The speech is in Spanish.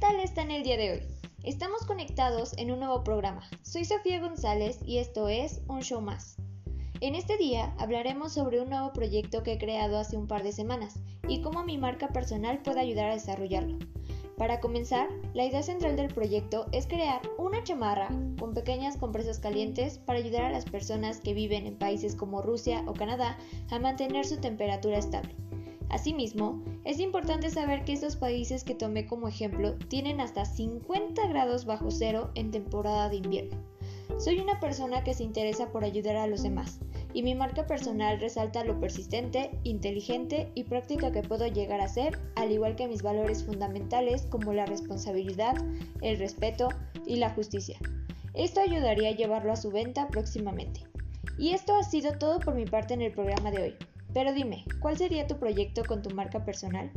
tal están el día de hoy? Estamos conectados en un nuevo programa. Soy Sofía González y esto es Un Show Más. En este día hablaremos sobre un nuevo proyecto que he creado hace un par de semanas y cómo mi marca personal puede ayudar a desarrollarlo. Para comenzar, la idea central del proyecto es crear una chamarra con pequeñas compresas calientes para ayudar a las personas que viven en países como Rusia o Canadá a mantener su temperatura estable. Asimismo, es importante saber que estos países que tomé como ejemplo tienen hasta 50 grados bajo cero en temporada de invierno. Soy una persona que se interesa por ayudar a los demás y mi marca personal resalta lo persistente, inteligente y práctica que puedo llegar a ser, al igual que mis valores fundamentales como la responsabilidad, el respeto y la justicia. Esto ayudaría a llevarlo a su venta próximamente. Y esto ha sido todo por mi parte en el programa de hoy. Pero dime, ¿cuál sería tu proyecto con tu marca personal?